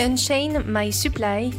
Unchain My Supply,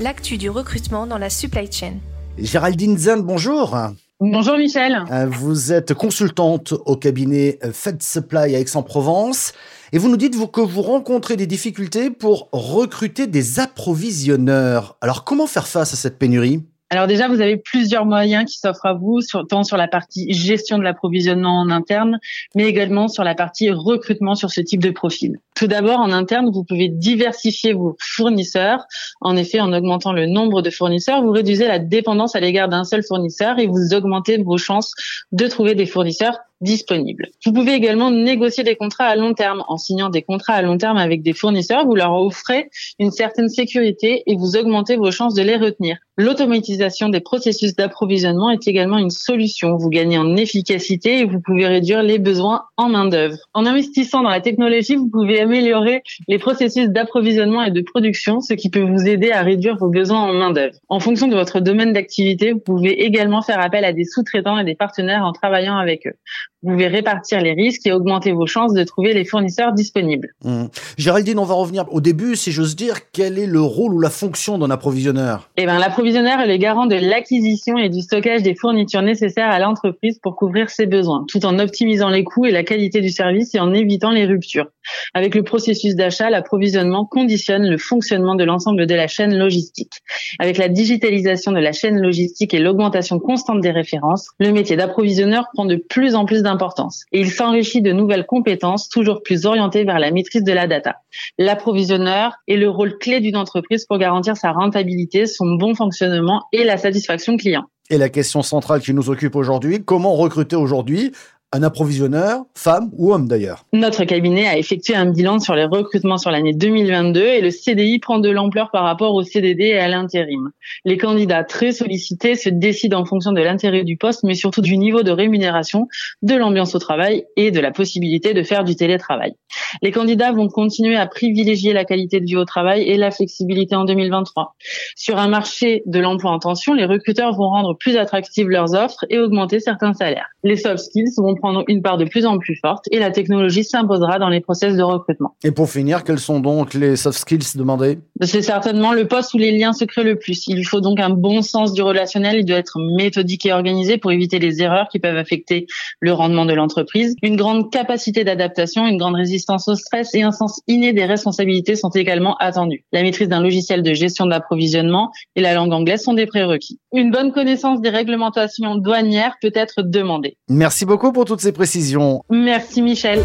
l'actu du recrutement dans la supply chain. Géraldine Zand, bonjour. Bonjour Michel. Euh, vous êtes consultante au cabinet Fed Supply à Aix-en-Provence et vous nous dites vous, que vous rencontrez des difficultés pour recruter des approvisionneurs. Alors comment faire face à cette pénurie? Alors déjà, vous avez plusieurs moyens qui s'offrent à vous, tant sur la partie gestion de l'approvisionnement en interne, mais également sur la partie recrutement sur ce type de profil. Tout d'abord, en interne, vous pouvez diversifier vos fournisseurs. En effet, en augmentant le nombre de fournisseurs, vous réduisez la dépendance à l'égard d'un seul fournisseur et vous augmentez vos chances de trouver des fournisseurs disponibles. Vous pouvez également négocier des contrats à long terme. En signant des contrats à long terme avec des fournisseurs, vous leur offrez une certaine sécurité et vous augmentez vos chances de les retenir. L'automatisation des processus d'approvisionnement est également une solution. Vous gagnez en efficacité et vous pouvez réduire les besoins en main-d'œuvre. En investissant dans la technologie, vous pouvez améliorer les processus d'approvisionnement et de production, ce qui peut vous aider à réduire vos besoins en main-d'œuvre. En fonction de votre domaine d'activité, vous pouvez également faire appel à des sous-traitants et des partenaires en travaillant avec eux. Vous pouvez répartir les risques et augmenter vos chances de trouver les fournisseurs disponibles. Mmh. Géraldine, on va revenir au début, si j'ose dire. Quel est le rôle ou la fonction d'un approvisionneur? Eh ben, l'approvisionneur est le garant de l'acquisition et du stockage des fournitures nécessaires à l'entreprise pour couvrir ses besoins, tout en optimisant les coûts et la qualité du service et en évitant les ruptures. Avec le processus d'achat, l'approvisionnement conditionne le fonctionnement de l'ensemble de la chaîne logistique. Avec la digitalisation de la chaîne logistique et l'augmentation constante des références, le métier d'approvisionneur prend de plus en plus d'importance et il s'enrichit de nouvelles compétences toujours plus orientées vers la maîtrise de la data. L'approvisionneur est le rôle clé d'une entreprise pour garantir sa rentabilité, son bon fonctionnement et la satisfaction client. Et la question centrale qui nous occupe aujourd'hui, comment recruter aujourd'hui un approvisionneur, femme ou homme d'ailleurs. Notre cabinet a effectué un bilan sur les recrutements sur l'année 2022 et le CDI prend de l'ampleur par rapport au CDD et à l'intérim. Les candidats très sollicités se décident en fonction de l'intérêt du poste, mais surtout du niveau de rémunération, de l'ambiance au travail et de la possibilité de faire du télétravail. Les candidats vont continuer à privilégier la qualité de vie au travail et la flexibilité en 2023. Sur un marché de l'emploi en tension, les recruteurs vont rendre plus attractives leurs offres et augmenter certains salaires. Les soft skills vont prendre une part de plus en plus forte et la technologie s'imposera dans les process de recrutement. Et pour finir, quels sont donc les soft skills demandés? C'est certainement le poste où les liens se créent le plus. Il lui faut donc un bon sens du relationnel, il doit être méthodique et organisé pour éviter les erreurs qui peuvent affecter le rendement de l'entreprise. Une grande capacité d'adaptation, une grande résistance au stress et un sens inné des responsabilités sont également attendus. La maîtrise d'un logiciel de gestion d'approvisionnement et la langue anglaise sont des prérequis. Une bonne connaissance des réglementations douanières peut être demandée. Merci beaucoup pour tout toutes ces précisions. Merci Michel.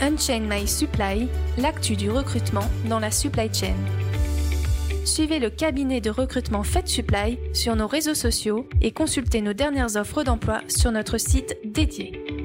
Unchain My Supply, l'actu du recrutement dans la supply chain. Suivez le cabinet de recrutement Fed Supply sur nos réseaux sociaux et consultez nos dernières offres d'emploi sur notre site dédié.